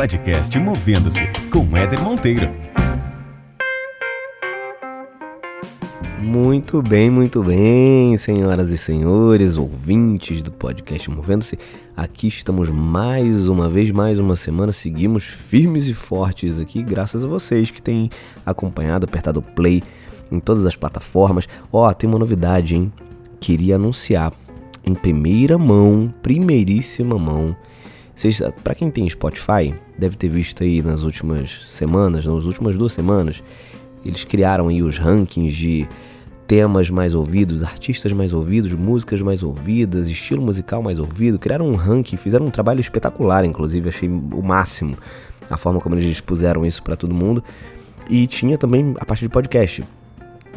podcast Movendo-se com Éder Monteiro. Muito bem, muito bem, senhoras e senhores, ouvintes do podcast Movendo-se. Aqui estamos mais uma vez, mais uma semana. Seguimos firmes e fortes aqui, graças a vocês que têm acompanhado, apertado play em todas as plataformas. Ó, oh, tem uma novidade, hein? Queria anunciar em primeira mão, primeiríssima mão. Para quem tem Spotify, deve ter visto aí nas últimas semanas, nas últimas duas semanas, eles criaram aí os rankings de temas mais ouvidos, artistas mais ouvidos, músicas mais ouvidas, estilo musical mais ouvido. Criaram um ranking, fizeram um trabalho espetacular, inclusive, achei o máximo a forma como eles expuseram isso para todo mundo. E tinha também a parte de podcast.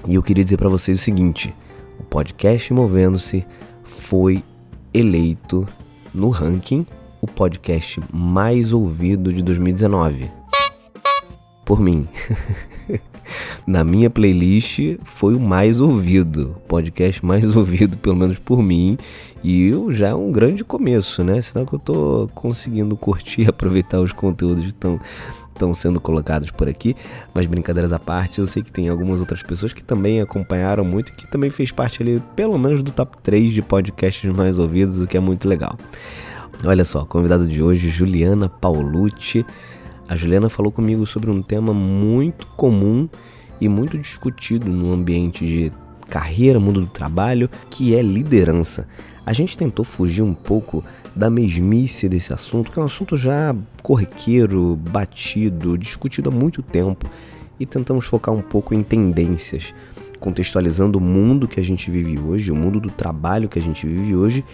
E eu queria dizer para vocês o seguinte: o podcast Movendo-se foi eleito no ranking o podcast mais ouvido de 2019. Por mim. Na minha playlist foi o mais ouvido, podcast mais ouvido, pelo menos por mim, e já é um grande começo, né? Senão que eu tô conseguindo curtir e aproveitar os conteúdos que estão sendo colocados por aqui, mas brincadeiras à parte, eu sei que tem algumas outras pessoas que também acompanharam muito e que também fez parte ali, pelo menos do top 3 de podcasts mais ouvidos, o que é muito legal. Olha só, convidada de hoje, Juliana Paulucci. A Juliana falou comigo sobre um tema muito comum e muito discutido no ambiente de carreira, mundo do trabalho, que é liderança. A gente tentou fugir um pouco da mesmice desse assunto, que é um assunto já corriqueiro, batido, discutido há muito tempo, e tentamos focar um pouco em tendências, contextualizando o mundo que a gente vive hoje, o mundo do trabalho que a gente vive hoje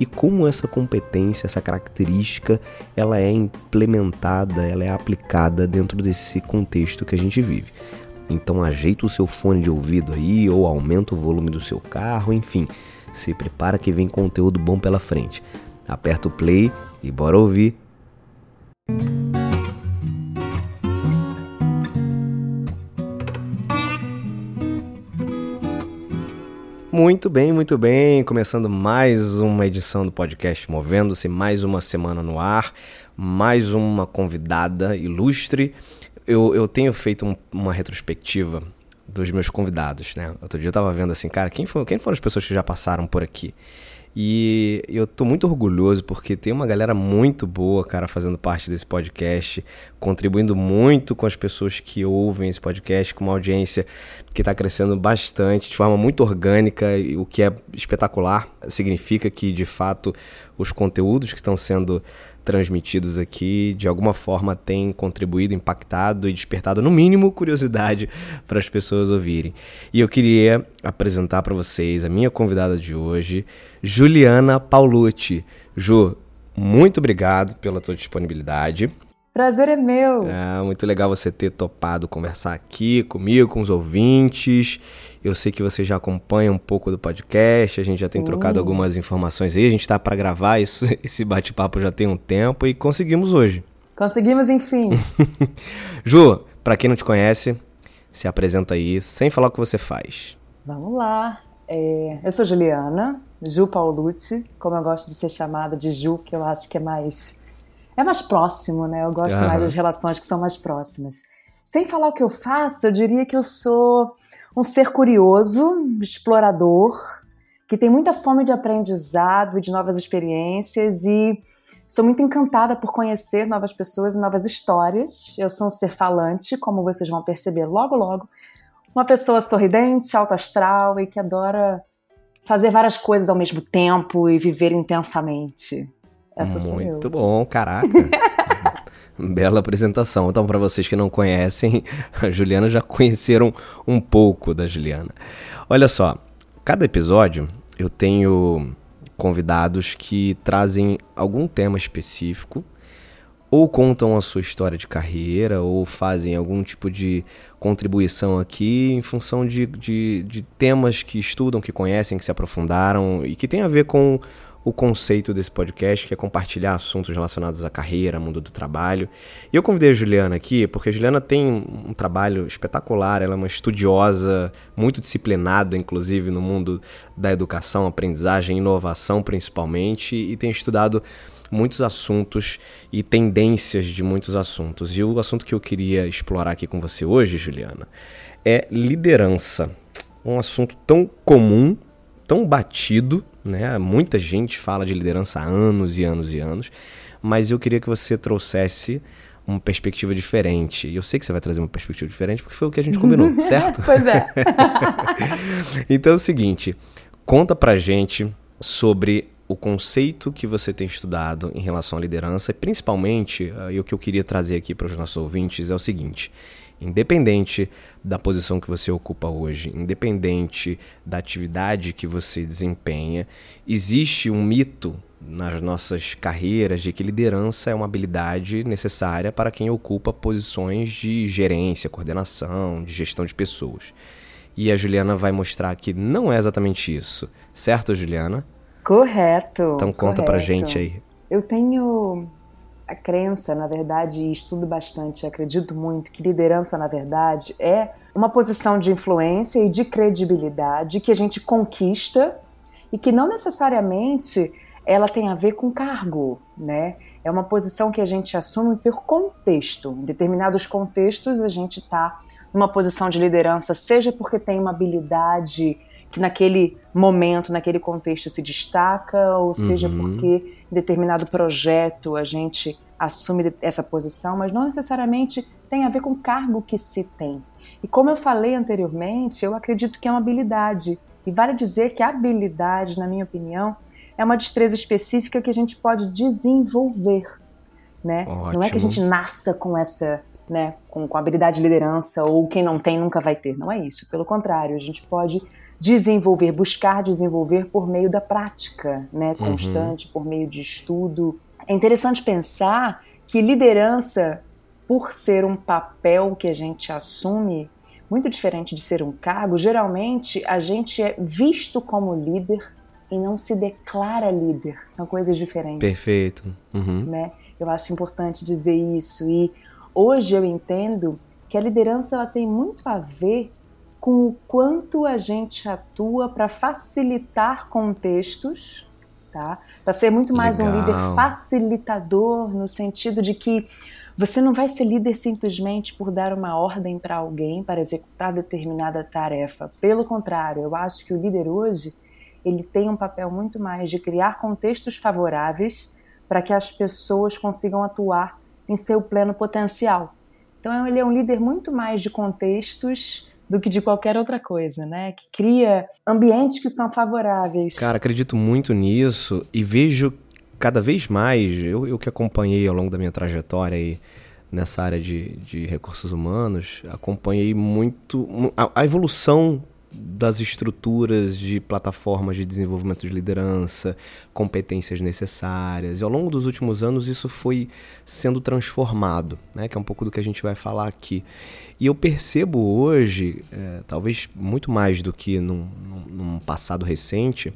e como essa competência, essa característica, ela é implementada, ela é aplicada dentro desse contexto que a gente vive. Então ajeita o seu fone de ouvido aí ou aumenta o volume do seu carro, enfim, se prepara que vem conteúdo bom pela frente. Aperta o play e bora ouvir. Muito bem, muito bem. Começando mais uma edição do podcast Movendo-se, mais uma semana no ar, mais uma convidada ilustre. Eu, eu tenho feito um, uma retrospectiva dos meus convidados, né? Outro dia eu tava vendo assim, cara, quem, foi, quem foram as pessoas que já passaram por aqui? E eu tô muito orgulhoso porque tem uma galera muito boa, cara, fazendo parte desse podcast, contribuindo muito com as pessoas que ouvem esse podcast, com uma audiência que está crescendo bastante, de forma muito orgânica, o que é espetacular. Significa que, de fato, os conteúdos que estão sendo transmitidos aqui de alguma forma têm contribuído, impactado e despertado, no mínimo, curiosidade para as pessoas ouvirem. E eu queria apresentar para vocês a minha convidada de hoje, Juliana Paulucci. Ju, muito obrigado pela tua disponibilidade. Prazer é meu. É muito legal você ter topado conversar aqui comigo, com os ouvintes. Eu sei que você já acompanha um pouco do podcast, a gente já tem Sim. trocado algumas informações aí. A gente está para gravar isso, esse bate-papo já tem um tempo e conseguimos hoje. Conseguimos, enfim. Ju, para quem não te conhece, se apresenta aí, sem falar o que você faz. Vamos lá. É, eu sou Juliana, Ju Paulucci, como eu gosto de ser chamada de Ju, que eu acho que é mais é mais próximo, né? Eu gosto mais das relações que são mais próximas. Sem falar o que eu faço, eu diria que eu sou um ser curioso, explorador, que tem muita fome de aprendizado e de novas experiências e sou muito encantada por conhecer novas pessoas e novas histórias. Eu sou um ser falante, como vocês vão perceber logo logo. Uma pessoa sorridente, alto astral e que adora fazer várias coisas ao mesmo tempo e viver intensamente. Essa Muito bom, caraca. Bela apresentação. Então, para vocês que não conhecem, a Juliana já conheceram um pouco da Juliana. Olha só, cada episódio eu tenho convidados que trazem algum tema específico, ou contam a sua história de carreira, ou fazem algum tipo de contribuição aqui em função de, de, de temas que estudam, que conhecem, que se aprofundaram e que tem a ver com o conceito desse podcast, que é compartilhar assuntos relacionados à carreira, mundo do trabalho. E eu convidei a Juliana aqui porque a Juliana tem um trabalho espetacular, ela é uma estudiosa, muito disciplinada, inclusive, no mundo da educação, aprendizagem, inovação principalmente, e tem estudado muitos assuntos e tendências de muitos assuntos. E o assunto que eu queria explorar aqui com você hoje, Juliana, é liderança. Um assunto tão comum, tão batido, né? Muita gente fala de liderança há anos e anos e anos, mas eu queria que você trouxesse uma perspectiva diferente. E eu sei que você vai trazer uma perspectiva diferente porque foi o que a gente combinou, certo? pois é. então é o seguinte, conta pra gente sobre o conceito que você tem estudado em relação à liderança, e principalmente, uh, e o que eu queria trazer aqui para os nossos ouvintes é o seguinte: independente da posição que você ocupa hoje, independente da atividade que você desempenha, existe um mito nas nossas carreiras de que liderança é uma habilidade necessária para quem ocupa posições de gerência, coordenação, de gestão de pessoas. E a Juliana vai mostrar que não é exatamente isso. Certo, Juliana? Correto. Então conta correto. pra gente aí. Eu tenho a crença, na verdade, e estudo bastante, acredito muito que liderança, na verdade, é uma posição de influência e de credibilidade que a gente conquista e que não necessariamente ela tem a ver com cargo, né? É uma posição que a gente assume por contexto. Em determinados contextos, a gente está numa posição de liderança, seja porque tem uma habilidade que naquele momento, naquele contexto se destaca, ou seja, uhum. porque em determinado projeto a gente assume essa posição, mas não necessariamente tem a ver com o cargo que se tem. E como eu falei anteriormente, eu acredito que é uma habilidade. E vale dizer que a habilidade, na minha opinião, é uma destreza específica que a gente pode desenvolver. Né? Não é que a gente nasça com essa né, com, com habilidade de liderança ou quem não tem nunca vai ter. Não é isso. Pelo contrário, a gente pode desenvolver, buscar desenvolver por meio da prática, né, uhum. constante, uhum. por meio de estudo. É interessante pensar que liderança, por ser um papel que a gente assume, muito diferente de ser um cargo, geralmente a gente é visto como líder e não se declara líder. São coisas diferentes. Perfeito. Uhum. Né? Eu acho importante dizer isso. E hoje eu entendo que a liderança ela tem muito a ver com o quanto a gente atua para facilitar contextos, tá? Para ser muito mais Legal. um líder facilitador no sentido de que você não vai ser líder simplesmente por dar uma ordem para alguém para executar determinada tarefa. Pelo contrário, eu acho que o líder hoje ele tem um papel muito mais de criar contextos favoráveis para que as pessoas consigam atuar em seu pleno potencial. Então ele é um líder muito mais de contextos do que de qualquer outra coisa, né? Que cria ambientes que são favoráveis. Cara, acredito muito nisso e vejo cada vez mais, eu, eu que acompanhei ao longo da minha trajetória aí nessa área de, de recursos humanos, acompanhei muito a, a evolução das estruturas de plataformas de desenvolvimento de liderança, competências necessárias. E ao longo dos últimos anos isso foi sendo transformado, né? que é um pouco do que a gente vai falar aqui. E eu percebo hoje, é, talvez muito mais do que num, num passado recente,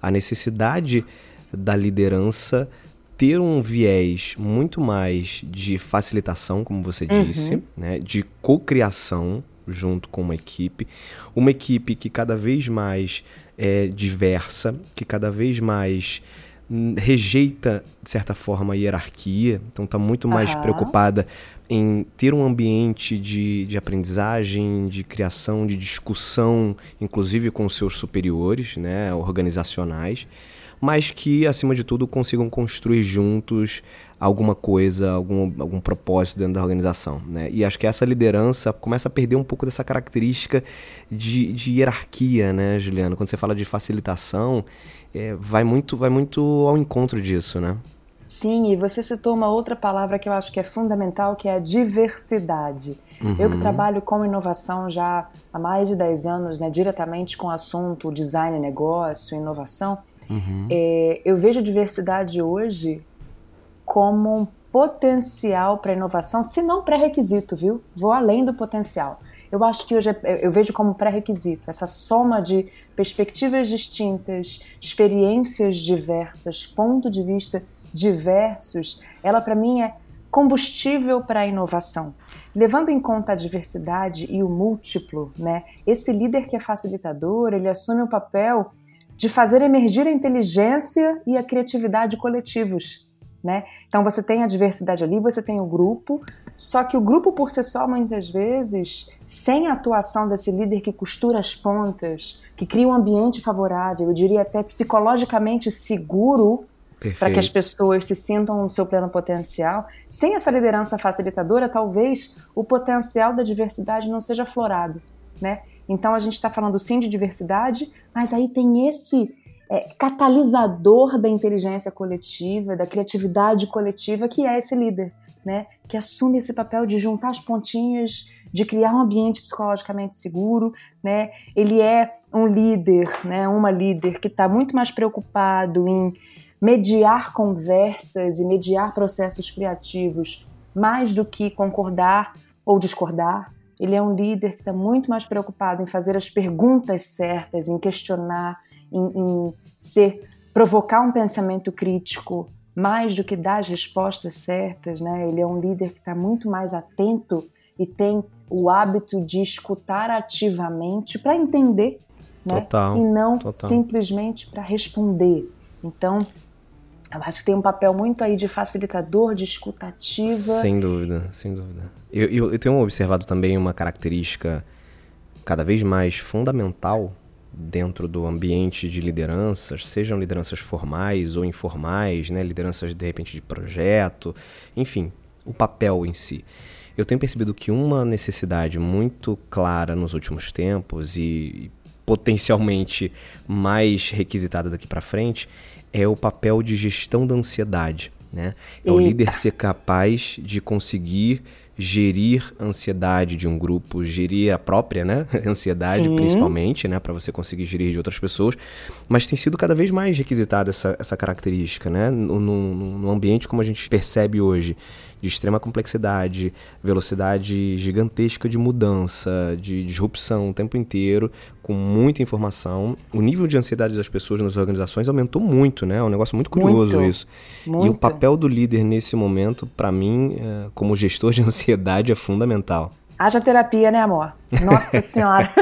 a necessidade da liderança ter um viés muito mais de facilitação, como você disse, uhum. né, de cocriação junto com uma equipe, uma equipe que cada vez mais é diversa, que cada vez mais hum, rejeita de certa forma a hierarquia, então está muito mais uhum. preocupada em ter um ambiente de, de aprendizagem, de criação, de discussão, inclusive com seus superiores, né, organizacionais, mas que, acima de tudo, consigam construir juntos alguma coisa, algum, algum propósito dentro da organização. Né? E acho que essa liderança começa a perder um pouco dessa característica de, de hierarquia, né, Juliano? Quando você fala de facilitação, é, vai, muito, vai muito ao encontro disso, né? Sim, e você citou uma outra palavra que eu acho que é fundamental, que é a diversidade. Uhum. Eu que trabalho com inovação já há mais de 10 anos, né, diretamente com o assunto design, negócio, inovação, uhum. é, eu vejo a diversidade hoje como um potencial para inovação, se não pré-requisito, viu? Vou além do potencial. Eu acho que hoje é, eu vejo como pré-requisito essa soma de perspectivas distintas, experiências diversas, ponto de vista diversos. Ela para mim é combustível para a inovação. Levando em conta a diversidade e o múltiplo, né? Esse líder que é facilitador, ele assume o papel de fazer emergir a inteligência e a criatividade coletivos Né? Então você tem a diversidade ali, você tem o grupo, só que o grupo por si só, muitas vezes, sem a atuação desse líder que costura as pontas, que cria um ambiente favorável, eu diria até psicologicamente seguro para que as pessoas se sintam no seu pleno potencial, sem essa liderança facilitadora, talvez o potencial da diversidade não seja aflorado, né? Então a gente está falando sim de diversidade, mas aí tem esse é, catalisador da inteligência coletiva, da criatividade coletiva, que é esse líder, né? Que assume esse papel de juntar as pontinhas, de criar um ambiente psicologicamente seguro, né? Ele é um líder, né? Uma líder que está muito mais preocupado em mediar conversas e mediar processos criativos mais do que concordar ou discordar. Ele é um líder que está muito mais preocupado em fazer as perguntas certas, em questionar, em, em ser provocar um pensamento crítico mais do que dar as respostas certas, né? Ele é um líder que está muito mais atento e tem o hábito de escutar ativamente para entender, né? Total, e não total. simplesmente para responder. Então, eu acho que tem um papel muito aí de facilitador, de escutativa. Sem dúvida, sem dúvida. Eu, eu, eu tenho observado também uma característica cada vez mais fundamental dentro do ambiente de lideranças, sejam lideranças formais ou informais, né, lideranças de repente de projeto, enfim, o papel em si. Eu tenho percebido que uma necessidade muito clara nos últimos tempos e potencialmente mais requisitada daqui para frente é o papel de gestão da ansiedade. Né? É o líder ser capaz de conseguir gerir a ansiedade de um grupo, gerir a própria, né, ansiedade Sim. principalmente, né, para você conseguir gerir de outras pessoas, mas tem sido cada vez mais requisitada essa, essa característica, né, no, no, no ambiente como a gente percebe hoje, de extrema complexidade, velocidade gigantesca de mudança, de disrupção o tempo inteiro, com muita informação. O nível de ansiedade das pessoas nas organizações aumentou muito, né? É um negócio muito curioso muito, isso. Muito. E o papel do líder nesse momento, para mim, é, como gestor de ansiedade, é fundamental. Haja terapia, né, amor? Nossa Senhora.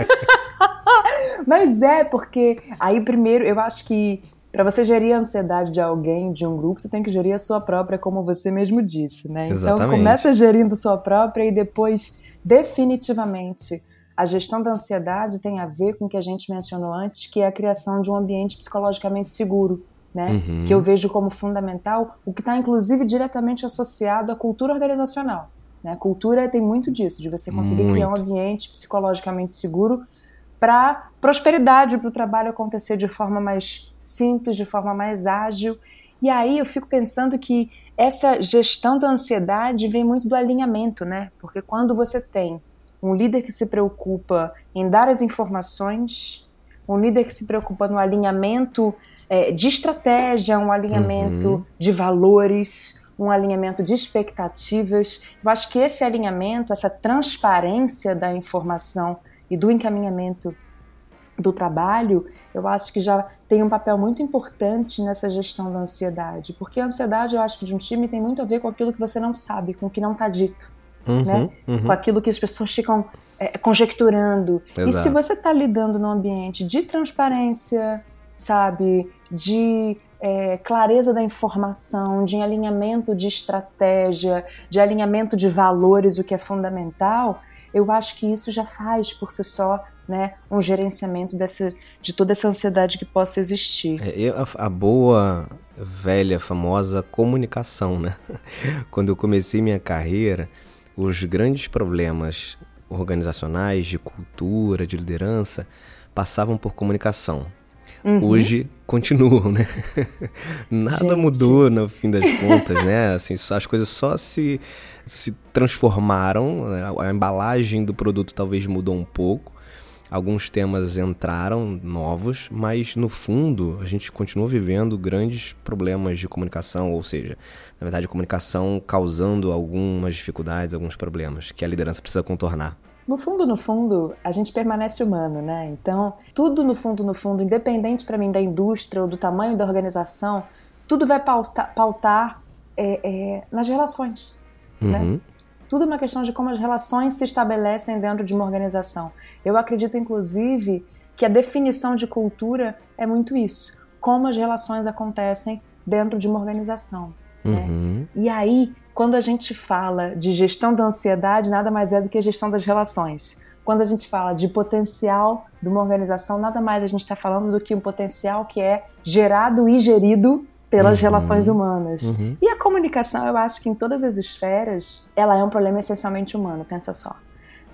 Mas é, porque aí primeiro eu acho que para você gerir a ansiedade de alguém, de um grupo, você tem que gerir a sua própria, como você mesmo disse, né? Então, Exatamente. Então começa gerindo sua própria e depois, definitivamente, a gestão da ansiedade tem a ver com o que a gente mencionou antes, que é a criação de um ambiente psicologicamente seguro, né? Uhum. Que eu vejo como fundamental, o que está inclusive diretamente associado à cultura organizacional. Né? Cultura tem muito disso, de você conseguir muito. criar um ambiente psicologicamente seguro para prosperidade, para o trabalho acontecer de forma mais simples, de forma mais ágil. E aí eu fico pensando que essa gestão da ansiedade vem muito do alinhamento, né? Porque quando você tem um líder que se preocupa em dar as informações, um líder que se preocupa no alinhamento é, de estratégia, um alinhamento uhum. de valores, um alinhamento de expectativas. Eu acho que esse alinhamento, essa transparência da informação e do encaminhamento do trabalho, eu acho que já tem um papel muito importante nessa gestão da ansiedade, porque a ansiedade, eu acho que de um time tem muito a ver com aquilo que você não sabe, com o que não está dito, uhum, né? Uhum. Com aquilo que as pessoas ficam é, conjecturando. Exato. E se você está lidando num ambiente de transparência, sabe, de é, clareza da informação, de alinhamento de estratégia, de alinhamento de valores, o que é fundamental, eu acho que isso já faz por si só né, um gerenciamento dessa, de toda essa ansiedade que possa existir. É, a, a, boa, velha, famosa comunicação, né? Quando eu comecei minha carreira, os grandes problemas organizacionais, de cultura, de liderança, passavam por comunicação. Uhum. Hoje continuam, né? Nada Gente. mudou no fim das contas, né? Assim, as coisas só se, se transformaram, né? a embalagem do produto talvez mudou um pouco, alguns temas entraram novos, mas no fundo a gente continua vivendo grandes problemas de comunicação, ou seja, na verdade a comunicação causando algumas dificuldades, alguns problemas que a liderança precisa contornar. No fundo, no fundo, a gente permanece humano, né? Então, tudo no fundo, no fundo, independente para mim da indústria ou do tamanho da organização, tudo vai pautar, pautar é, é, nas relações, né? uhum. né? Tudo é uma questão de como as relações se estabelecem dentro de uma organização. Eu acredito, inclusive, que a definição de cultura é muito isso. Como as relações acontecem dentro de uma organização. Né? Uhum. E aí, quando a gente fala de gestão da ansiedade, nada mais é do que a gestão das relações. Quando a gente fala de potencial de uma organização, nada mais a gente está falando do que um potencial que é gerado e gerido pelas uhum. relações humanas. Uhum. E a comunicação, eu acho que em todas as esferas, ela é um problema essencialmente humano, pensa só.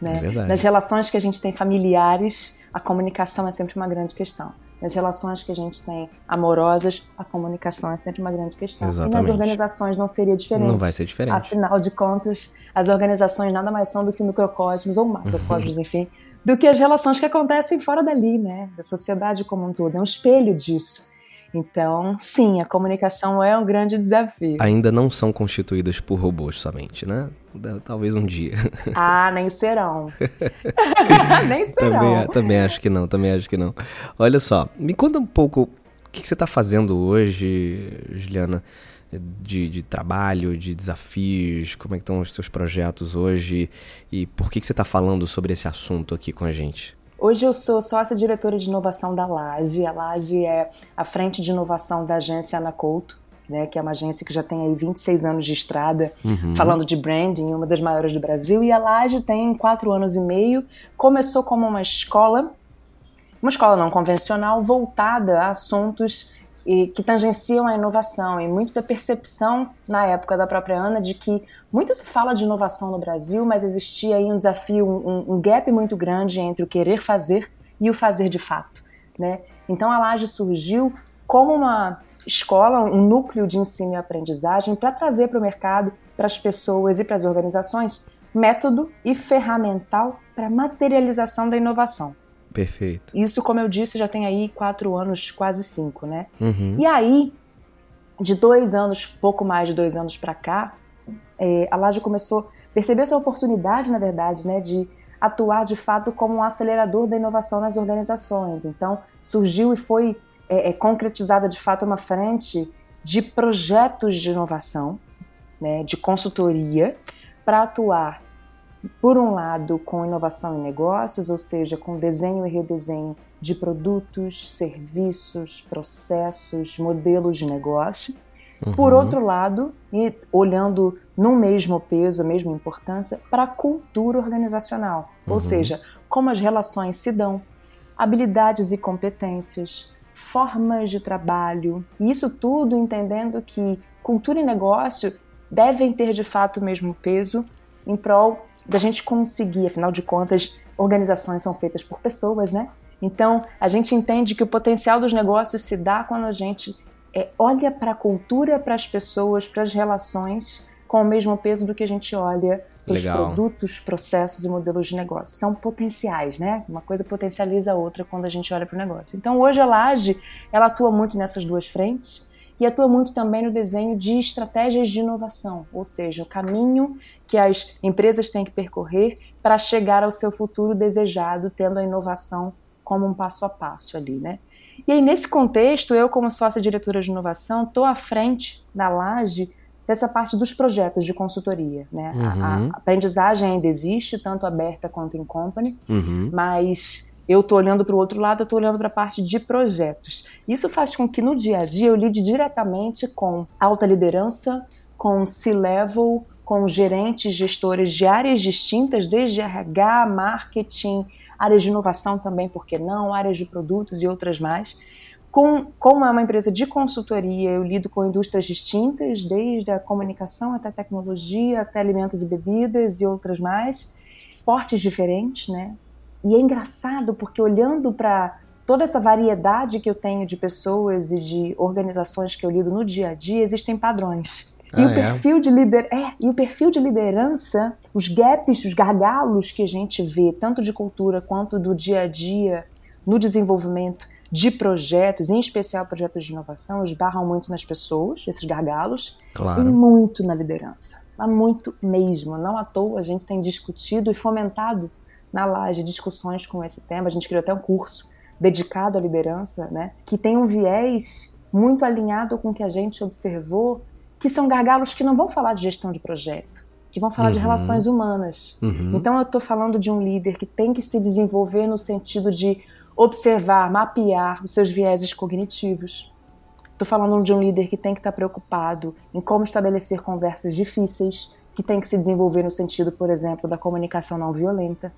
Né? É Nas relações que a gente tem familiares, a comunicação é sempre uma grande questão. Nas relações que a gente tem amorosas, a comunicação é sempre uma grande questão. Exatamente. E nas organizações não seria diferente. Não vai ser diferente. Afinal de contas, as organizações nada mais são do que microcosmos ou macrocosmos, enfim, do que as relações que acontecem fora dali, né? Da sociedade como um todo. É um espelho disso. Então, sim, a comunicação é um grande desafio. Ainda não são constituídas por robôs somente, né? Talvez um dia. Ah, nem serão. nem serão. Também, também, acho que não, também acho que não. Olha só, me conta um pouco o que, que você está fazendo hoje, Juliana, de, de, trabalho, de desafios, como é que estão os seus projetos hoje e por que, que você está falando sobre esse assunto aqui com a gente? Hoje eu sou sócia diretora de inovação da Laje. A Laje é a frente de inovação da agência Ana Couto, né, que é uma agência que já tem aí 26 anos de estrada, uhum. falando de branding, uma das maiores do Brasil. E a Laje tem quatro anos e meio. Começou como uma escola, uma escola não convencional, voltada a assuntos e que tangenciam a inovação e muito da percepção na época da própria Ana de que muito se fala de inovação no Brasil, mas existia aí um desafio, um, um gap muito grande entre o querer fazer e o fazer de fato, né? Então a Laje surgiu como uma escola, um núcleo de ensino e aprendizagem para trazer para o mercado, para as pessoas e para as organizações método e ferramental para materialização da inovação. Perfeito. Isso, como eu disse, já tem aí quatro anos, quase cinco, né? Uhum. E aí, de dois anos, pouco mais de dois anos para cá, é, a Laje começou a perceber essa oportunidade, na verdade, né, de atuar de fato como um acelerador da inovação nas organizações. Então, surgiu e foi é, é, concretizada de fato uma frente de projetos de inovação, né, de consultoria, para atuar por um lado, com inovação em negócios, ou seja, com desenho e redesenho de produtos, serviços, processos, modelos de negócio. Uhum. Por outro lado, e olhando no mesmo peso, a mesma importância, para a cultura organizacional, uhum. ou seja, como as relações se dão, habilidades e competências, formas de trabalho, e isso tudo entendendo que cultura e negócio devem ter de fato o mesmo peso em prol da gente conseguir, afinal de contas, organizações são feitas por pessoas, né? Então, a gente entende que o potencial dos negócios se dá quando a gente é, olha para a cultura, para as pessoas, para as relações com o mesmo peso do que a gente olha os produtos, processos e modelos de negócio. São potenciais, né? Uma coisa potencializa a outra quando a gente olha para o negócio. Então, hoje a Laje, ela atua muito nessas duas frentes e atua muito também no desenho de estratégias de inovação, ou seja, o caminho que as empresas têm que percorrer para chegar ao seu futuro desejado, tendo a inovação como um passo a passo ali, né? E aí, nesse contexto, eu, como sócia diretora de inovação, estou à frente da Laje dessa parte dos projetos de consultoria. Né? Uhum. A, a, aprendizagem ainda existe, tanto aberta quanto em company, uhum. mas eu estou olhando para o outro lado, eu estou olhando para a parte de projetos. Isso faz com que no dia a dia eu lide diretamente com alta liderança, com C-level, com gerentes, gestores de áreas distintas, desde RH, marketing, áreas de inovação também, por que não, áreas de produtos e outras mais. Com, como é uma empresa de consultoria, eu lido com indústrias distintas, desde a comunicação até a tecnologia, até alimentos e bebidas e outras mais, portes diferentes, né? E é engraçado porque olhando para toda essa variedade que eu tenho de pessoas e de organizações que eu lido no dia a dia, existem padrões. Ah, e o é? perfil de lider... é, e o perfil de liderança, os gaps, os gargalos que a gente vê, tanto de cultura quanto do dia a dia no desenvolvimento de projetos, em especial projetos de inovação, esbarram muito nas pessoas, esses gargalos, claro. e muito na liderança. Há muito mesmo. Não à toa a gente tem discutido e fomentado na Laje discussões com esse tema. A gente criou até um curso dedicado à liderança, né, que tem um viés muito alinhado com o que a gente observou, que são gargalos que não vão falar de gestão de projeto, que vão falar uhum. de relações humanas. Uhum. Então eu estou falando de um líder que tem que se desenvolver no sentido de observar, mapear os seus vieses cognitivos, Estou falando de um líder que tem que estar preocupado em como estabelecer conversas difíceis, que tem que se desenvolver no sentido, por exemplo, da comunicação não violenta.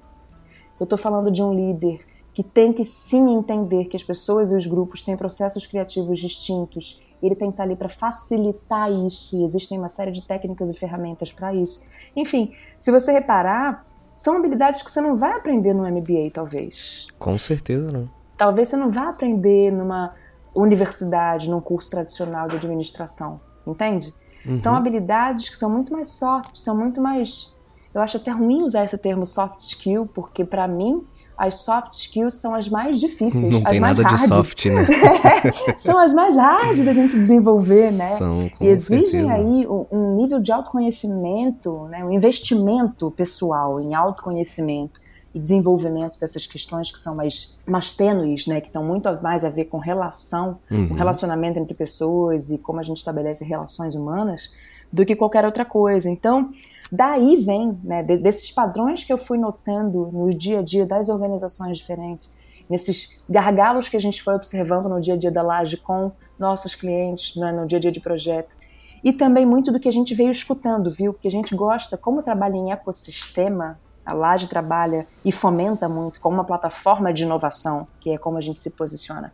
Eu estou falando de um líder que tem que sim entender que as pessoas e os grupos têm processos criativos distintos. Ele tem que estar ali para facilitar isso, e existem uma série de técnicas e ferramentas para isso. Enfim, se você reparar, são habilidades que você não vai aprender no MBA, talvez. Com certeza não. Talvez você não vá aprender numa universidade, num curso tradicional de administração, entende? Uhum. São habilidades que são muito mais soft, são muito mais. Eu acho até ruim usar esse termo soft skill, porque para mim as soft skills são as mais difíceis. Não as tem mais nada hard. de soft, né? são as mais hard da gente desenvolver, né? São, com e exigem certeza. aí um, nível de autoconhecimento, né? um investimento pessoal em autoconhecimento e desenvolvimento dessas questões que são mais, mais tênues, né? que estão muito mais a ver com relação, Uhum. com relacionamento entre pessoas e como a gente estabelece relações humanas, do que qualquer outra coisa. Então, daí vem, né, de- desses padrões que eu fui notando no dia a dia das organizações diferentes, nesses gargalos que a gente foi observando no dia a dia da Laje com nossos clientes, né, no dia a dia de projeto. E também muito do que a gente veio escutando, viu? Porque a gente gosta, como trabalha em ecossistema, a Laje trabalha e fomenta muito como uma plataforma de inovação, que é como a gente se posiciona.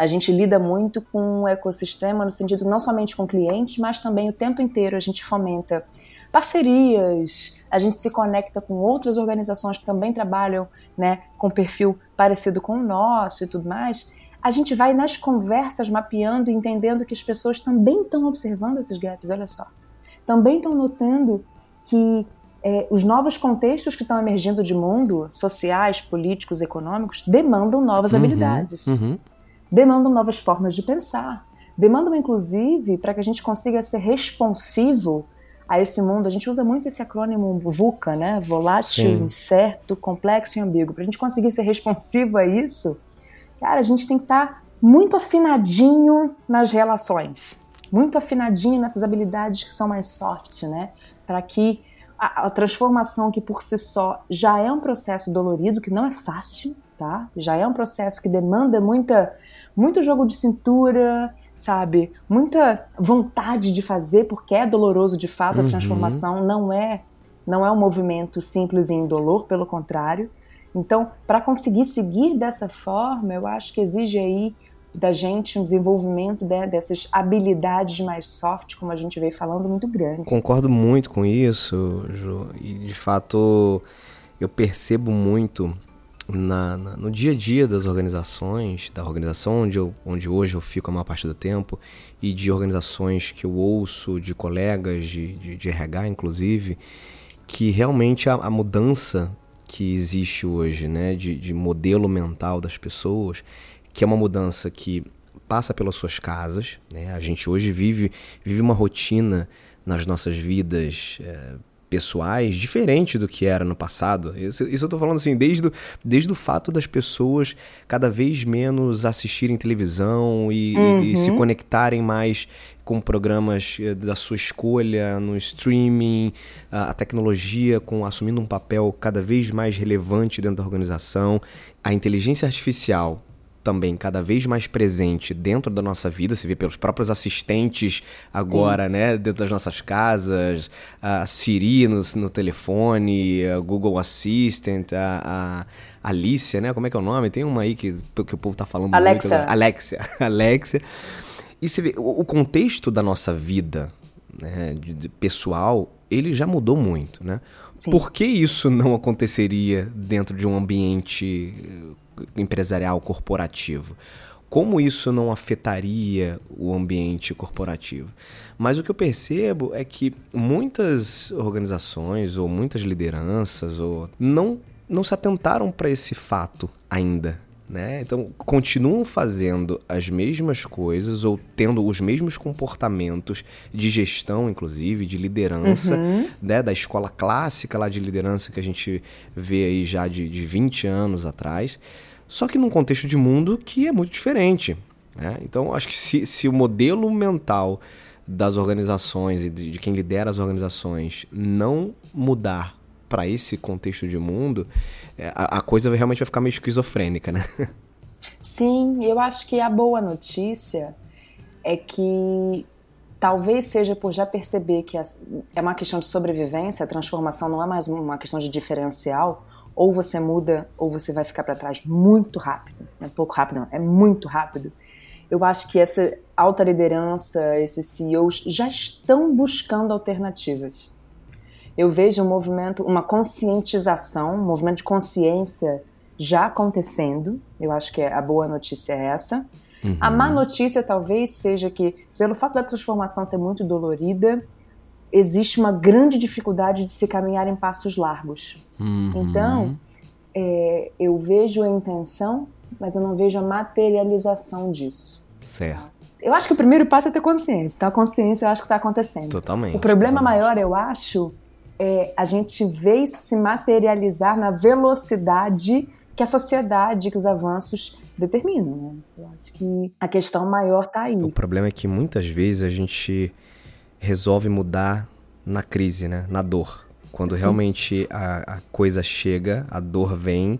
A gente lida muito com o ecossistema no sentido não somente com clientes, mas também o tempo inteiro a gente fomenta parcerias, a gente se conecta com outras organizações que também trabalham né, com perfil parecido com o nosso e tudo mais. A gente vai nas conversas mapeando e entendendo que as pessoas também estão observando esses gaps, olha só. Também estão notando que é, os novos contextos que estão emergindo de mundo, sociais, políticos, econômicos, demandam novas Uhum, habilidades uhum. Demandam novas formas de pensar, demandam inclusive para que a gente consiga ser responsivo a esse mundo. A gente usa muito esse acrônimo VUCA, né? Volátil, Sim. incerto, complexo e ambíguo. Para a gente conseguir ser responsivo a isso, cara, a gente tem que estar muito afinadinho nas relações, muito afinadinho nessas habilidades que são mais soft, né? Para que a, a transformação que por si só já é um processo dolorido, que não é fácil, tá? Já é um processo que demanda muita muito jogo de cintura, sabe? Muita vontade de fazer, porque é doloroso de fato Uhum. a transformação, não é não é um movimento simples e indolor, pelo contrário. Então, para conseguir seguir dessa forma, eu acho que exige aí da gente um desenvolvimento né, dessas habilidades mais soft, como a gente veio falando, muito grande. Concordo muito com isso, Ju. E de fato eu percebo muito na, na- no dia a dia das organizações, da organização onde, eu, onde hoje eu fico a maior parte do tempo, e de organizações que eu ouço, de colegas de, de, de RH, inclusive, que realmente a, a mudança que existe hoje, né, de, de modelo mental das pessoas, que é uma mudança que passa pelas suas casas, né? A gente hoje vive, vive uma rotina nas nossas vidas eh, pessoais diferente do que era no passado. Isso, isso eu tô falando assim, desde, o- desde o fato das pessoas cada vez menos assistirem televisão e, e- e se Uhum. conectarem mais com programas eh, da sua escolha no streaming, a, a tecnologia com assumindo um papel cada vez mais relevante dentro da organização, a inteligência artificial também cada vez mais presente dentro da nossa vida, se vê pelos próprios assistentes agora, né, dentro das nossas casas, a Siri no, no telefone, a Google Assistant, a, a Alicia, né, como é que é o nome? Tem uma aí que, que o povo tá falando Alexa. muito. Alexia. Alexia. E você vê, o, o contexto da nossa vida, né, de- de pessoal, ele já mudou muito, né? Sim. Por que isso não aconteceria dentro de um ambiente empresarial corporativo? Como isso não afetaria o ambiente corporativo? Mas o que eu percebo é que muitas organizações ou muitas lideranças ou não, não se atentaram para esse fato ainda. Né? Então, continuam fazendo as mesmas coisas ou tendo os mesmos comportamentos de gestão, inclusive, de liderança, Uhum. né, da escola clássica lá de liderança que a gente vê aí já de, de 20 anos atrás, só que num contexto de mundo que é muito diferente. né? Então, acho que se, se o modelo mental das organizações e de, de quem lidera as organizações não mudar para esse contexto de mundo, é, a, a coisa realmente vai ficar meio esquizofrênica, né? Sim, eu acho que a boa notícia é que talvez seja por já perceber que é uma questão de sobrevivência, a transformação não é mais uma questão de diferencial, ou você muda ou você vai ficar para trás muito rápido. Não é pouco rápido, não, é muito rápido. Eu acho que essa alta liderança, esses CEOs já estão buscando alternativas. Eu vejo um movimento, uma conscientização, um movimento de consciência já acontecendo. Eu acho que a boa notícia é essa. Uhum. A má notícia talvez seja que, pelo fato da transformação ser muito dolorida, existe uma grande dificuldade de se caminhar em passos largos. Uhum. Então, é, eu vejo a intenção, mas eu não vejo a materialização disso. Certo. Eu acho que o primeiro passo é ter consciência. Então, a consciência eu acho que está acontecendo. Totalmente. O problema totalmente. maior, eu acho, é a gente ver isso se materializar na velocidade que a sociedade, que os avanços determinam. Né? Eu acho que a questão maior está aí. O problema é que muitas vezes a gente resolve mudar na crise, né? Na dor. Quando Sim. realmente a, a, coisa chega, a dor vem,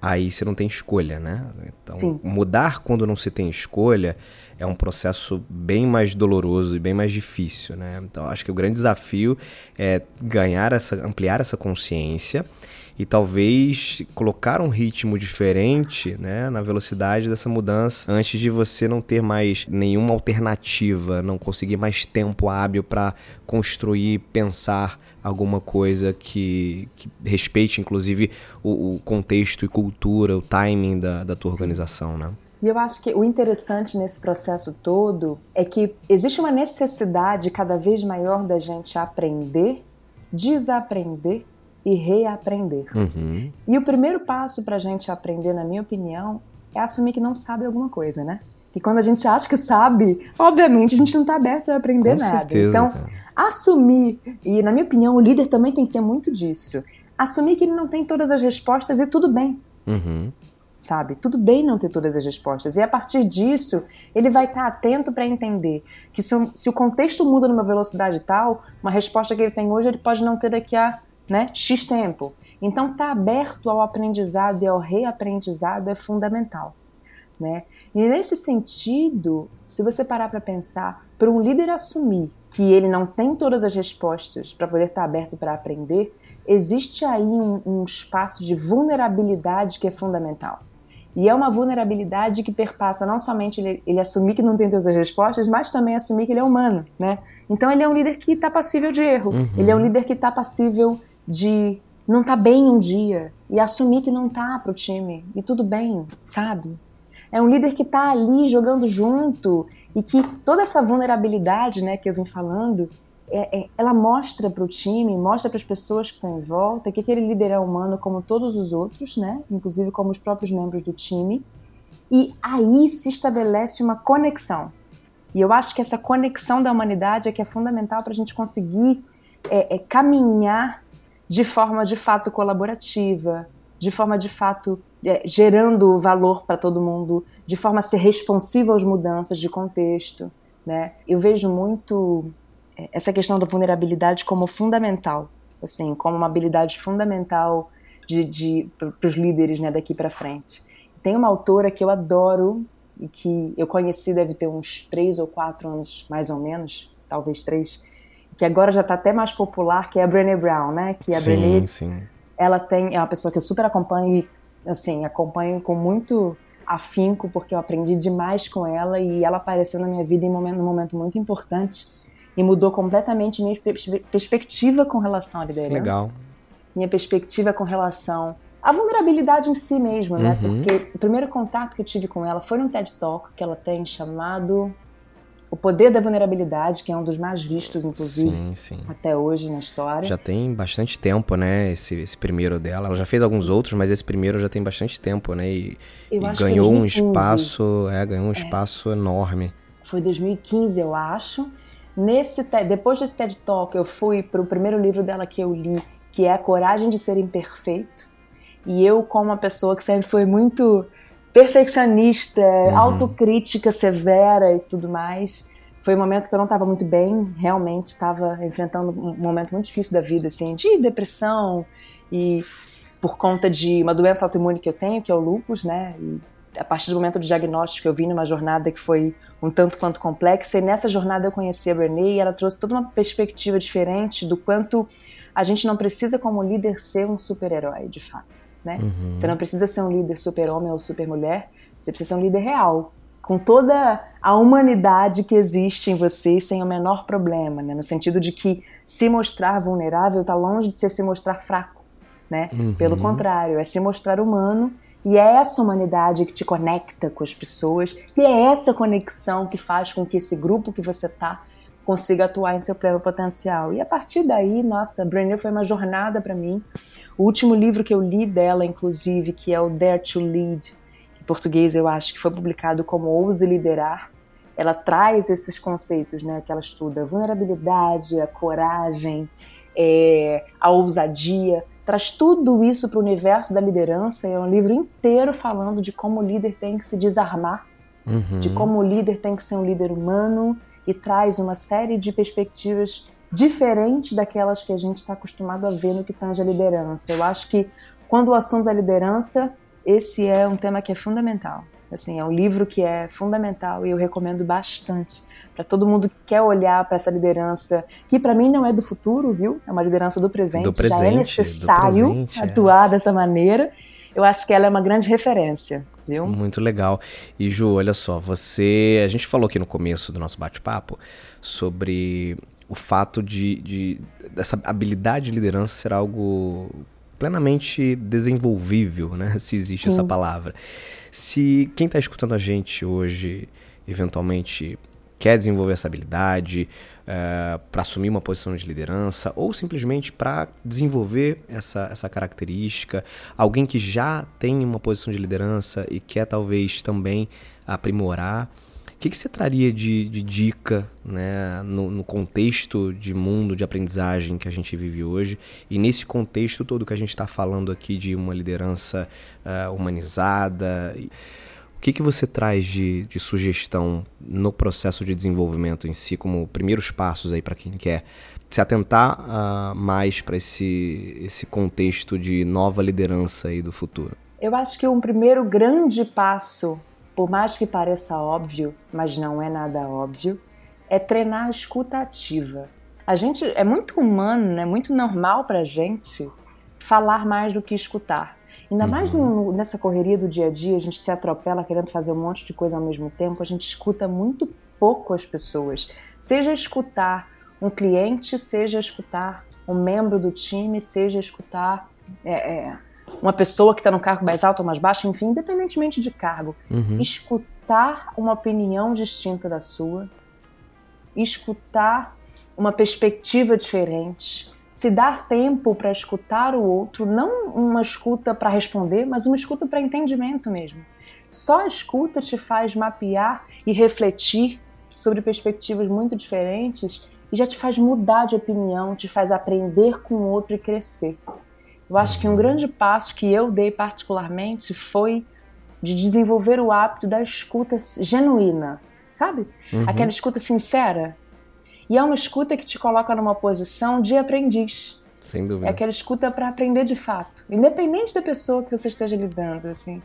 aí você não tem escolha, né? Então, Sim. mudar quando não se tem escolha é um processo bem mais doloroso e bem mais difícil, né? Então, acho que o grande desafio é ganhar essa, ampliar essa consciência e talvez colocar um ritmo diferente né, na velocidade dessa mudança antes de você não ter mais nenhuma alternativa, não conseguir mais tempo hábil para construir, pensar alguma coisa que, que respeite inclusive o, o, contexto e cultura, o timing da, da tua Sim. organização, né? E eu acho que o interessante nesse processo todo é que existe uma necessidade cada vez maior da gente aprender, desaprender e reaprender. Uhum. E o primeiro passo para a gente aprender, na minha opinião, é assumir que não sabe alguma coisa, né? Que quando a gente acha que sabe, obviamente a gente não está aberto a aprender Com nada. Certeza, então, cara. Assumir, e na minha opinião, o líder também tem que ter muito disso. Assumir que ele não tem todas as respostas e tudo bem. Uhum. Sabe? Tudo bem não ter todas as respostas. E a partir disso, ele vai estar atento para entender que se o, se o contexto muda numa velocidade tal, uma resposta que ele tem hoje, ele pode não ter daqui a né, X tempo. Então, estar tá aberto ao aprendizado e ao reaprendizado é fundamental. Né? E nesse sentido, se você parar para pensar, para um líder assumir que ele não tem todas as respostas para poder estar tá aberto para aprender, existe aí um, um, espaço de vulnerabilidade que é fundamental. E é uma vulnerabilidade que perpassa não somente ele, ele, assumir que não tem todas as respostas, mas também assumir que ele é humano, né? Então ele é um líder que está passível de erro. Uhum. Ele é um líder que está passível de não tá bem um dia e assumir que não tá pro time e tudo bem, sabe? É um líder que tá ali jogando junto e que toda essa vulnerabilidade, né, que eu vim falando, é, é, ela mostra para o time, mostra para as pessoas que estão em volta que aquele líder é humano como todos os outros, né, inclusive como os próprios membros do time. E aí se estabelece uma conexão. E eu acho que essa conexão da humanidade é que é fundamental para a gente conseguir é, é, caminhar de forma de fato colaborativa, de forma de fato é, gerando valor para todo mundo, de forma a ser responsiva às mudanças de contexto. Né? Eu vejo muito é, essa questão da vulnerabilidade como fundamental, assim, como uma habilidade fundamental de, de para os líderes né, daqui para frente. Tem uma autora que eu adoro e que eu conheci deve ter uns três ou quatro anos mais ou menos, talvez três, que agora já está até mais popular, que é a Brené Brown, né? Que a sim, Brené, sim. ela tem, é uma pessoa que eu super acompanho e, assim, acompanho com muito afinco, porque eu aprendi demais com ela e ela apareceu na minha vida em um momento, momento muito importante e mudou completamente minha perspectiva com relação à liderança. Legal. Minha perspectiva com relação à vulnerabilidade em si mesmo, né? Uhum. Porque o primeiro contato que eu tive com ela foi num TED Talk que ela tem chamado o Poder da Vulnerabilidade, que é um dos mais vistos, inclusive, sim, sim. até hoje na história. Já tem bastante tempo, né, esse, esse primeiro dela. Ela já fez alguns outros, mas esse primeiro já tem bastante tempo, né, e, e ganhou um espaço, é, ganhou um é. espaço enorme. Foi 2015, eu acho. Nesse depois desse TED Talk, eu fui para o primeiro livro dela que eu li, que é A Coragem de Ser Imperfeito. E eu, como uma pessoa que sempre foi muito perfeccionista, uhum. autocrítica severa e tudo mais. Foi um momento que eu não estava muito bem, realmente estava enfrentando um momento muito difícil da vida, assim, de depressão e por conta de uma doença autoimune que eu tenho, que é o lúpus, né? E a partir do momento do diagnóstico, eu vim numa jornada que foi um tanto quanto complexa, e nessa jornada eu conheci a Brené e ela trouxe toda uma perspectiva diferente do quanto a gente não precisa, como líder, ser um super-herói, de fato. Né? Uhum. Você não precisa ser um líder super-homem ou super-mulher, você precisa ser um líder real, com toda a humanidade que existe em você sem o menor problema, né? no sentido de que se mostrar vulnerável está longe de ser se mostrar fraco. Né? Uhum. Pelo contrário, é se mostrar humano e é essa humanidade que te conecta com as pessoas, e é essa conexão que faz com que esse grupo que você tá consiga atuar em seu pleno potencial. E a partir daí, nossa, Brené foi uma jornada para mim. O último livro que eu li dela, inclusive, que é o Dare to Lead, em português eu acho que foi publicado como Ouse Liderar, ela traz esses conceitos, né, que ela estuda, a vulnerabilidade, a coragem, é, a ousadia, traz tudo isso para o universo da liderança. É um livro inteiro falando de como o líder tem que se desarmar, uhum. de como o líder tem que ser um líder humano e traz uma série de perspectivas diferentes daquelas que a gente está acostumado a ver no que tange a liderança. Eu acho que quando o assunto é liderança, esse é um tema que é fundamental. Assim, é um livro que é fundamental e eu recomendo bastante para todo mundo que quer olhar para essa liderança, que para mim não é do futuro, viu? É uma liderança do presente. Do presente Já é necessário presente, é. atuar é. dessa maneira. Eu acho que ela é uma grande referência, viu? Muito legal. E Ju, olha só, você, a gente falou aqui no começo do nosso bate-papo sobre o fato de, de dessa habilidade de liderança ser algo plenamente desenvolvível, né? Se existe Sim. essa palavra. Se quem está escutando a gente hoje, eventualmente quer desenvolver essa habilidade eh, para assumir uma posição de liderança ou simplesmente para desenvolver essa, essa característica, alguém que já tem uma posição de liderança e quer talvez também aprimorar. O que, que você traria de, de dica né, no, no, contexto de mundo de aprendizagem que a gente vive hoje e nesse contexto todo que a gente está falando aqui de uma liderança uh, humanizada? O que, que você traz de, de sugestão no processo de desenvolvimento em si, como primeiros passos aí para quem quer se atentar uh, mais para esse, esse contexto de nova liderança aí do futuro? Eu acho que um primeiro grande passo, por mais que pareça óbvio, mas não é nada óbvio, é treinar a escuta ativa. A gente é muito humano, é né? muito normal para gente falar mais do que escutar. Ainda uhum. mais no, nessa correria do dia a dia, a gente se atropela querendo fazer um monte de coisa ao mesmo tempo, a gente escuta muito pouco as pessoas. Seja escutar um cliente, seja escutar um membro do time, seja escutar é, é, uma pessoa que está no cargo mais alto ou mais baixo, enfim, independentemente de cargo. Uhum. Escutar uma opinião distinta da sua, escutar uma perspectiva diferente, se dar tempo para escutar o outro, não uma escuta para responder, mas uma escuta para entendimento mesmo. Só a escuta te faz mapear e refletir sobre perspectivas muito diferentes e já te faz mudar de opinião, te faz aprender com o outro e crescer. Eu acho que um grande passo que eu dei particularmente foi de desenvolver o hábito da escuta genuína, sabe? Uhum. Aquela escuta sincera, e é uma escuta que te coloca numa posição de aprendiz. Sem dúvida. É aquela escuta para aprender de fato, independente da pessoa que você esteja lidando, assim.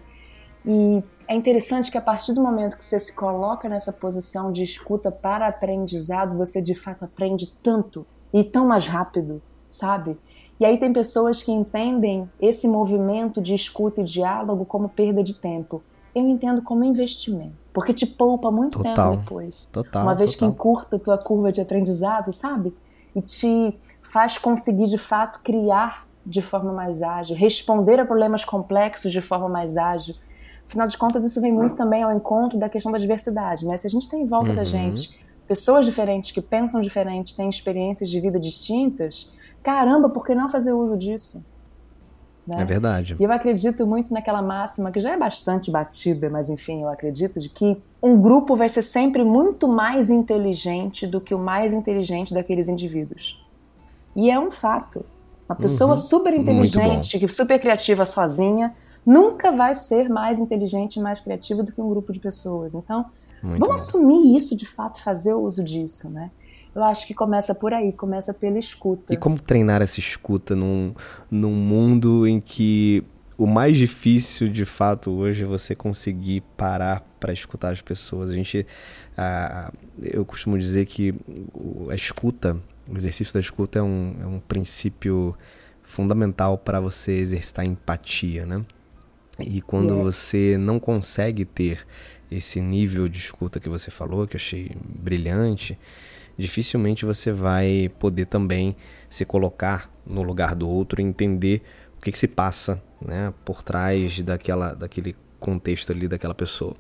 E é interessante que a partir do momento que você se coloca nessa posição de escuta para aprendizado, você de fato aprende tanto e tão mais rápido, sabe? E aí tem pessoas que entendem esse movimento de escuta e diálogo como perda de tempo. Eu entendo como investimento. Porque te poupa muito total, tempo depois. Total. Uma vez total. que encurta a tua curva de aprendizado, sabe? E te faz conseguir de fato criar de forma mais ágil, responder a problemas complexos de forma mais ágil. Afinal de contas, isso vem muito também ao encontro da questão da diversidade, né? Se a gente tem em volta uhum. da gente pessoas diferentes que pensam diferente, têm experiências de vida distintas, caramba, por que não fazer uso disso? Né? É verdade. E eu acredito muito naquela máxima que já é bastante batida, mas enfim, eu acredito de que um grupo vai ser sempre muito mais inteligente do que o mais inteligente daqueles indivíduos. E é um fato. Uma pessoa uhum. super inteligente, super criativa sozinha, nunca vai ser mais inteligente e mais criativa do que um grupo de pessoas. Então, muito vamos bom. assumir isso de fato, fazer uso disso, né? Eu acho que começa por aí, começa pela escuta. E como treinar essa escuta num, num mundo em que o mais difícil, de fato, hoje é você conseguir parar para escutar as pessoas. A gente, uh, eu costumo dizer que a escuta, o exercício da escuta é um, é um princípio fundamental para você exercitar empatia, né? E quando yeah. você não consegue ter esse nível de escuta que você falou, que eu achei brilhante, dificilmente você vai poder também se colocar no lugar do outro e entender o que, que se passa né, por trás daquela, daquele contexto ali daquela pessoa.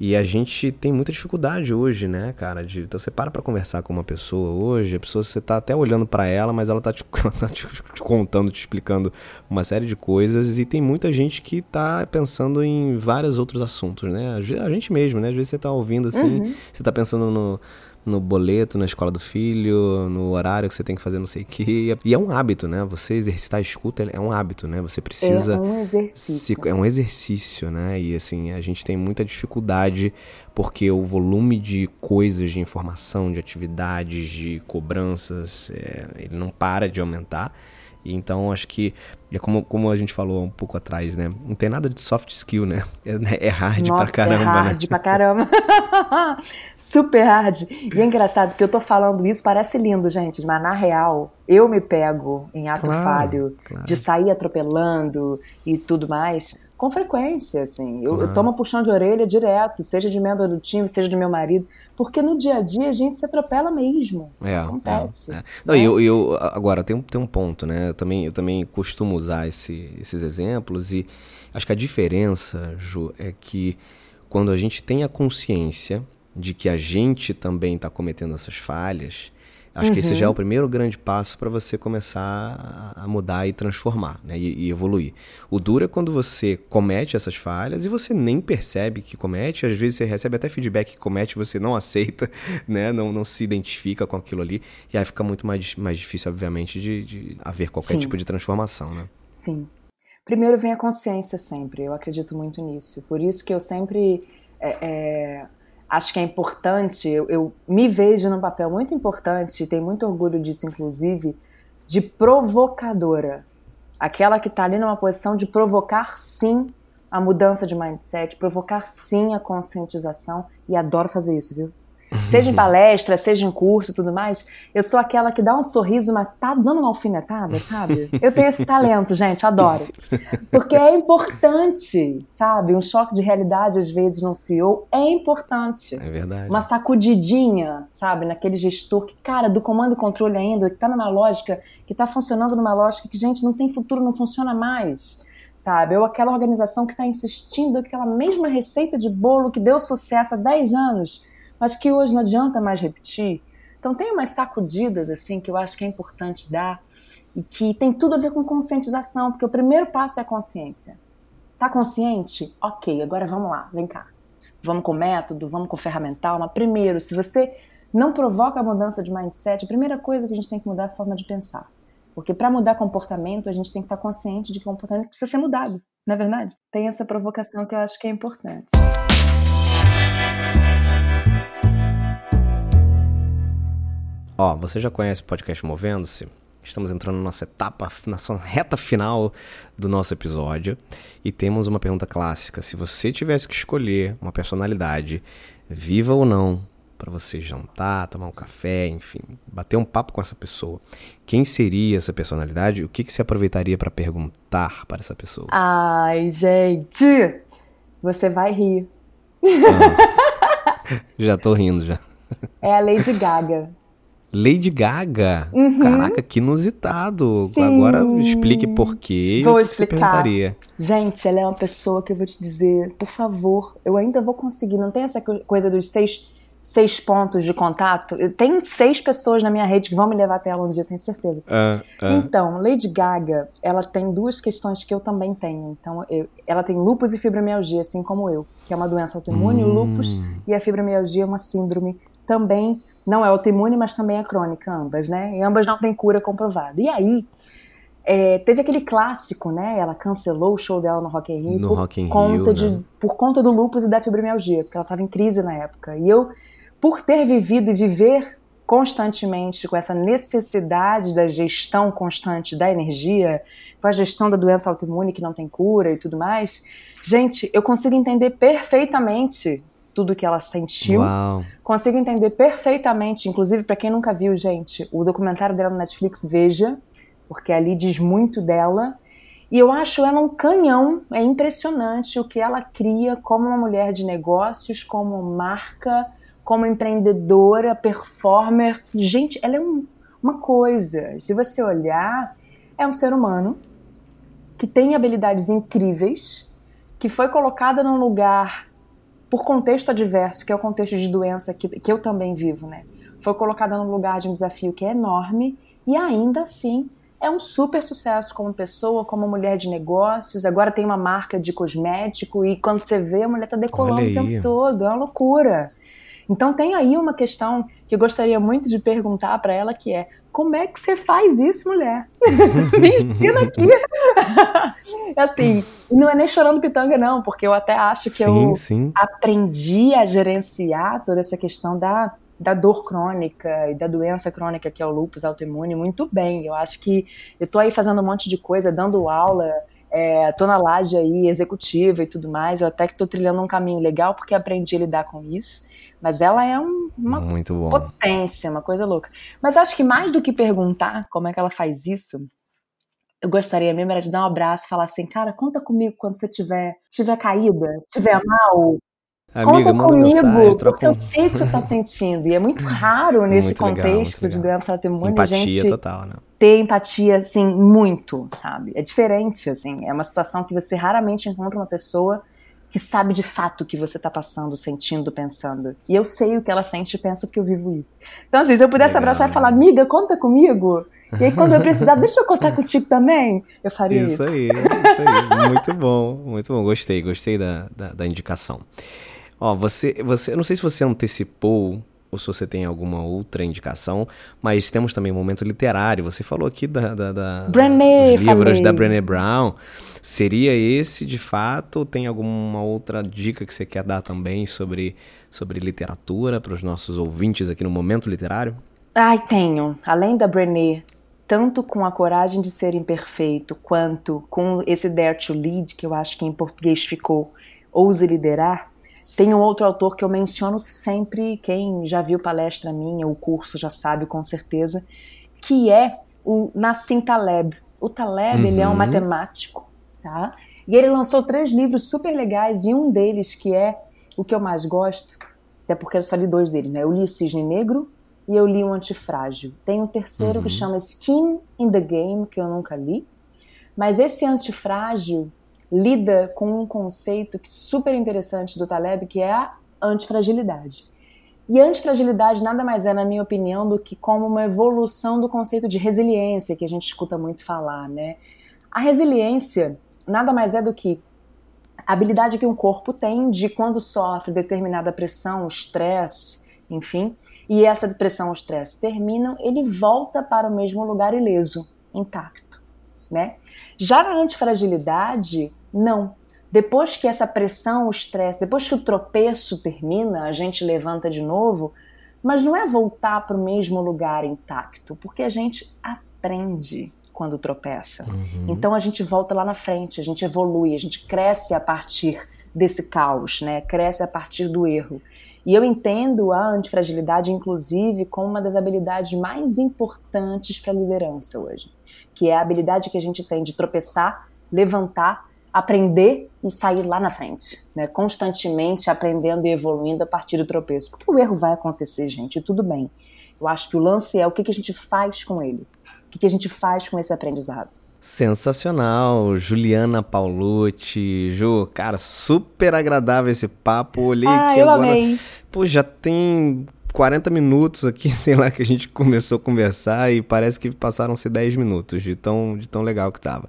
E a gente tem muita dificuldade hoje, né, cara? De, então você para pra conversar com uma pessoa hoje, a pessoa você tá até olhando para ela, mas ela tá, te, ela tá te, te, contando, te explicando uma série de coisas e tem muita gente que tá pensando em vários outros assuntos, né? A gente mesmo, né? Às vezes você tá ouvindo assim, uhum. você tá pensando no no boleto, na escola do filho, no horário que você tem que fazer não sei o que. E é um hábito, né? Você exercitar a escuta é um hábito, né? Você precisa. É um exercício. Se, é um exercício, né? E assim, a gente tem muita dificuldade porque o volume de coisas, de informação, de atividades, de cobranças, é, ele não para de aumentar. Então acho que é como, como a gente falou um pouco atrás, né? Não tem nada de soft skill, né? É, né? é hard Nossa, pra caramba, é hard né? pra caramba. Super hard. E é engraçado que eu tô falando isso, parece lindo, gente, mas na real, eu me pego em ato claro, falho claro. de sair atropelando e tudo mais com frequência, assim. Eu, eu tomo puxão de orelha direto, seja de membro do time, seja do meu marido, porque no dia a dia a gente se atropela mesmo. É, Acontece. É, é. Não, né? eu, eu, agora, tem um, tem um ponto, né? Eu também, eu também costumo usar esse, esses exemplos e acho que a diferença, Ju, é que quando a gente tem a consciência de que a gente também está cometendo essas falhas, Acho uhum. que esse já é o uhum. primeiro grande passo para você começar a mudar e transformar né? E, e, evoluir. O duro é quando você comete essas falhas e você nem percebe que comete. Às vezes você recebe até feedback que comete, você não aceita, né? não, não se identifica com aquilo ali. E aí fica muito mais, mais difícil, obviamente, de, de haver qualquer Sim. tipo de transformação. Né? Sim. Primeiro vem a consciência sempre. Eu acredito muito nisso. Por isso que eu sempre. É, é acho que é importante, eu, eu me vejo num papel muito importante, e tenho muito orgulho disso, inclusive, de provocadora. Aquela que está ali numa posição de provocar sim a mudança de mindset, provocar sim a conscientização, e adoro fazer isso, viu? Seja em palestra, seja em curso e tudo mais, eu sou aquela que dá um sorriso, mas tá dando uma alfinetada, sabe? Eu tenho esse talento, gente, adoro. Porque é importante, sabe? Um choque de realidade, às vezes, num CEO é importante. É verdade. Uma sacudidinha, sabe? Naquele gestor que, cara, do comando e controle ainda, que tá numa lógica, que tá funcionando numa lógica que, gente, não tem futuro, não funciona mais sabe? Ou aquela organização que está insistindo aquela mesma receita de bolo que deu sucesso há 10 anos mas que hoje não adianta mais repetir. Então tem umas sacudidas assim que eu acho que é importante dar e que tem tudo a ver com conscientização, porque o primeiro passo é a consciência. Tá consciente? Ok, agora vamos lá, vem cá. Vamos com método, vamos com ferramental, mas primeiro, se você não provoca a mudança de mindset, a primeira coisa que a gente tem que mudar é a forma de pensar. Porque para mudar comportamento, a gente tem que estar consciente de que o comportamento precisa ser mudado, não é verdade? Tem essa provocação que eu acho que é importante. Ó, você já conhece o podcast Movendo-se? Estamos entrando na nossa etapa, na sua reta final do nosso episódio e temos uma pergunta clássica. Se você tivesse que escolher uma personalidade, viva ou não, para você jantar, tomar um café, enfim, bater um papo com essa pessoa, quem seria essa personalidade? O que, que você aproveitaria para perguntar para essa pessoa? Ai, gente, você vai rir. Ah, já tô rindo já. É a Lady Gaga. Lady Gaga. Uhum. Caraca, que inusitado. Sim. Agora explique por quê. Vou o que explicar. Você perguntaria. Gente, ela é uma pessoa que eu vou te dizer, por favor, eu ainda vou conseguir. Não tem essa coisa dos seis, seis pontos de contato? Tem seis pessoas na minha rede que vão me levar até ela um dia, tenho certeza. Uh, uh. Então, Lady Gaga, ela tem duas questões que eu também tenho. Então, eu, ela tem lupus e fibromialgia, assim como eu, que é uma doença autoimune, hum. o lupus, e a fibromialgia é uma síndrome também não é autoimune, mas também é crônica, ambas, né? E ambas não têm cura comprovada. E aí, é, teve aquele clássico, né? Ela cancelou o show dela no Rock in Rio, no por, Rock in conta Rio, de, né? por conta do lúpus e da fibromialgia, porque ela estava em crise na época. E eu, por ter vivido e viver constantemente com essa necessidade da gestão constante da energia, com a gestão da doença autoimune que não tem cura e tudo mais, gente, eu consigo entender perfeitamente tudo que ela sentiu. Uau. Consigo entender perfeitamente, inclusive para quem nunca viu, gente, o documentário dela no Netflix, veja, porque ali diz muito dela. E eu acho ela um canhão, é impressionante o que ela cria como uma mulher de negócios, como marca, como empreendedora, performer. Gente, ela é um, uma coisa. Se você olhar, é um ser humano que tem habilidades incríveis, que foi colocada num lugar por contexto adverso, que é o contexto de doença que, que eu também vivo, né? Foi colocada num lugar de um desafio que é enorme e ainda assim é um super sucesso como pessoa, como mulher de negócios. Agora tem uma marca de cosmético e quando você vê, a mulher tá decolando o tempo todo. É uma loucura. Então tem aí uma questão que eu gostaria muito de perguntar para ela que é como é que você faz isso, mulher? Me ensina aqui. assim, não é nem chorando pitanga, não, porque eu até acho que sim, eu sim. aprendi a gerenciar toda essa questão da, da dor crônica e da doença crônica que é o lúpus autoimune muito bem. Eu acho que eu tô aí fazendo um monte de coisa, dando aula, é, tô na laje aí executiva e tudo mais. Eu até que tô trilhando um caminho legal porque aprendi a lidar com isso. Mas ela é um, uma potência, uma coisa louca. Mas acho que mais do que perguntar como é que ela faz isso, eu gostaria mesmo era de dar um abraço e falar assim, cara, conta comigo quando você tiver, tiver caída, tiver mal. Amiga, conta comigo, mensagem, porque eu sei o que você está sentindo. E é muito raro nesse muito contexto legal, de doença autoimune empatia gente total, né? ter empatia, assim, muito, sabe? É diferente, assim. É uma situação que você raramente encontra uma pessoa que sabe de fato o que você está passando, sentindo, pensando. E eu sei o que ela sente e pensa porque eu vivo isso. Então, assim, se eu pudesse Legal, abraçar e falar, amiga, conta comigo. E aí, quando eu precisar, deixa eu contar contigo também. Eu faria isso. Isso aí, isso aí. Muito bom, muito bom. Gostei, gostei da, da, da indicação. Ó, você, você, eu não sei se você antecipou ou se você tem alguma outra indicação, mas temos também um momento literário. Você falou aqui da, da, da Brené, dos livros falei. da Brené Brown. Seria esse de fato? Ou tem alguma outra dica que você quer dar também sobre, sobre literatura para os nossos ouvintes aqui no momento literário? Ai, tenho. Além da Brené, tanto com a coragem de ser imperfeito, quanto com esse Dare to Lead, que eu acho que em português ficou Ouse Liderar, tem um outro autor que eu menciono sempre, quem já viu palestra minha, o curso já sabe com certeza, que é o Nassim Taleb. O Taleb, uhum. ele é um uhum. matemático, tá? E ele lançou três livros super legais e um deles que é o que eu mais gosto, até porque eu só li dois deles, né? Eu li o Cisne Negro e eu li o Antifrágil. Tem um terceiro uhum. que chama Skin in the Game, que eu nunca li. Mas esse Antifrágil, lida com um conceito que super interessante do Taleb, que é a antifragilidade. E antifragilidade nada mais é, na minha opinião, do que como uma evolução do conceito de resiliência, que a gente escuta muito falar, né? A resiliência nada mais é do que a habilidade que um corpo tem de quando sofre determinada pressão, estresse, enfim, e essa pressão ou estresse terminam, ele volta para o mesmo lugar ileso, intacto, né? Já na antifragilidade, não. Depois que essa pressão, o estresse, depois que o tropeço termina, a gente levanta de novo, mas não é voltar para o mesmo lugar intacto, porque a gente aprende quando tropeça. Uhum. Então a gente volta lá na frente, a gente evolui, a gente cresce a partir desse caos, né? Cresce a partir do erro. E eu entendo a antifragilidade, inclusive, como uma das habilidades mais importantes para a liderança hoje, que é a habilidade que a gente tem de tropeçar, levantar aprender e sair lá na frente, né? Constantemente aprendendo e evoluindo a partir do tropeço. Porque o erro vai acontecer, gente, e tudo bem. Eu acho que o lance é o que, que a gente faz com ele. O que, que a gente faz com esse aprendizado. Sensacional, Juliana Paulucci. Ju, cara, super agradável esse papo. Olhei ah, aqui eu agora. Amei. Pô, já tem 40 minutos aqui, sei lá, que a gente começou a conversar e parece que passaram-se 10 minutos de tão, de tão legal que tava.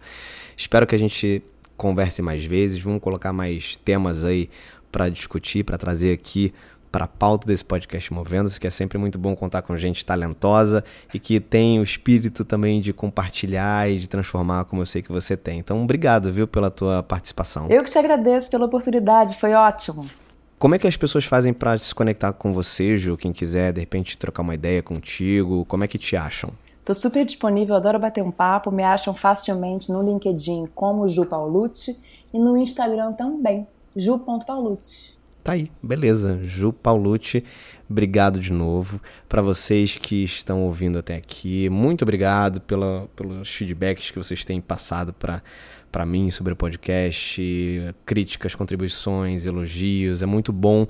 Espero que a gente converse mais vezes, vamos colocar mais temas aí para discutir, para trazer aqui para a pauta desse podcast Movendo-se, que é sempre muito bom contar com gente talentosa e que tem o espírito também de compartilhar e de transformar, como eu sei que você tem. Então, obrigado, viu, pela tua participação. Eu que te agradeço pela oportunidade, foi ótimo. Como é que as pessoas fazem para se conectar com você, Ju? Quem quiser, de repente, trocar uma ideia contigo, como é que te acham? Tô super disponível, adoro bater um papo. Me acham facilmente no LinkedIn como Ju Paulucci e no Instagram também, ju.paulucci. Tá aí, beleza. Ju Paulucci, obrigado de novo. Para vocês que estão ouvindo até aqui, muito obrigado pela, pelos feedbacks que vocês têm passado para para mim sobre o podcast, críticas, contribuições, elogios. É muito bom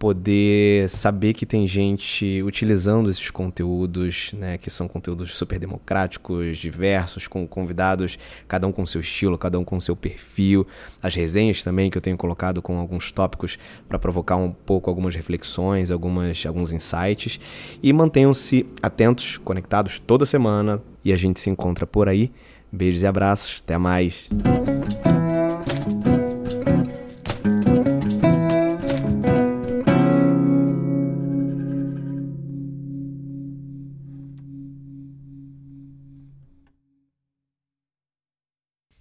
poder saber que tem gente utilizando esses conteúdos, né, que são conteúdos super democráticos, diversos, com convidados, cada um com seu estilo, cada um com seu perfil, as resenhas também que eu tenho colocado com alguns tópicos para provocar um pouco algumas reflexões, algumas alguns insights e mantenham-se atentos, conectados toda semana e a gente se encontra por aí. Beijos e abraços, até mais.